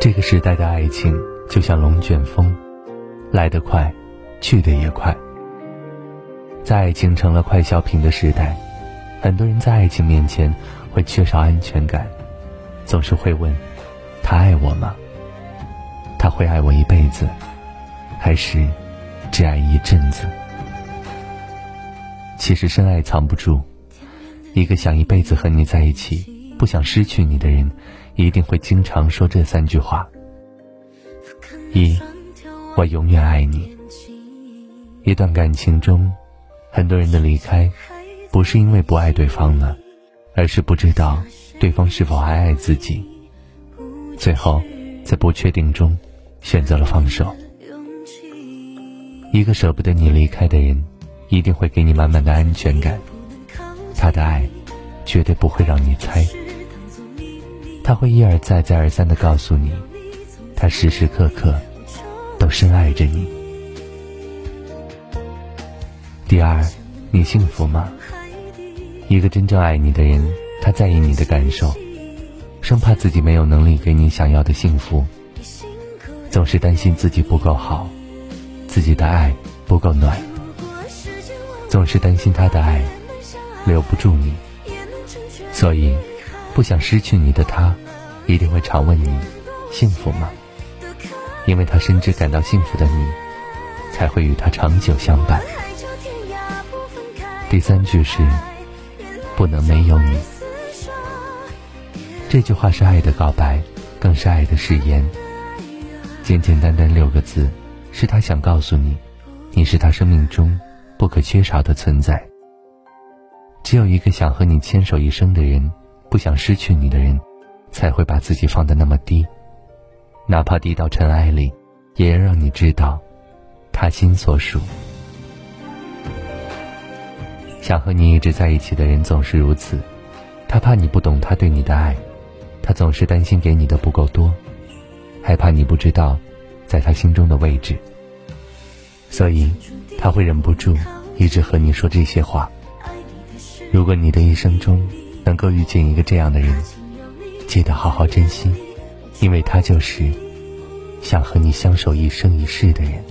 这个时代的爱情就像龙卷风，来得快，去得也快。在爱情成了快消品的时代，很多人在爱情面前会缺少安全感，总是会问：他爱我吗？他会爱我一辈子，还是只爱一阵子？其实深爱藏不住，一个想一辈子和你在一起，不想失去你的人，一定会经常说这三句话：一，我永远爱你。一段感情中，很多人的离开，不是因为不爱对方了，而是不知道对方是否还爱自己。最后，在不确定中。选择了放手。一个舍不得你离开的人，一定会给你满满的安全感。他的爱，绝对不会让你猜。他会一而再、再而三的告诉你，他时时刻刻都深爱着你。第二，你幸福吗？一个真正爱你的人，他在意你的感受，生怕自己没有能力给你想要的幸福。总是担心自己不够好，自己的爱不够暖，总是担心他的爱留不住你，所以不想失去你的他，一定会常问你幸福吗？因为他深知感到幸福的你，才会与他长久相伴。第三句是不能没有你，这句话是爱的告白，更是爱的誓言。简简单单六个字，是他想告诉你，你是他生命中不可缺少的存在。只有一个想和你牵手一生的人，不想失去你的人，才会把自己放得那么低，哪怕低到尘埃里，也要让你知道，他心所属。想和你一直在一起的人总是如此，他怕你不懂他对你的爱，他总是担心给你的不够多。害怕你不知道，在他心中的位置，所以他会忍不住一直和你说这些话。如果你的一生中能够遇见一个这样的人，记得好好珍惜，因为他就是想和你相守一生一世的人。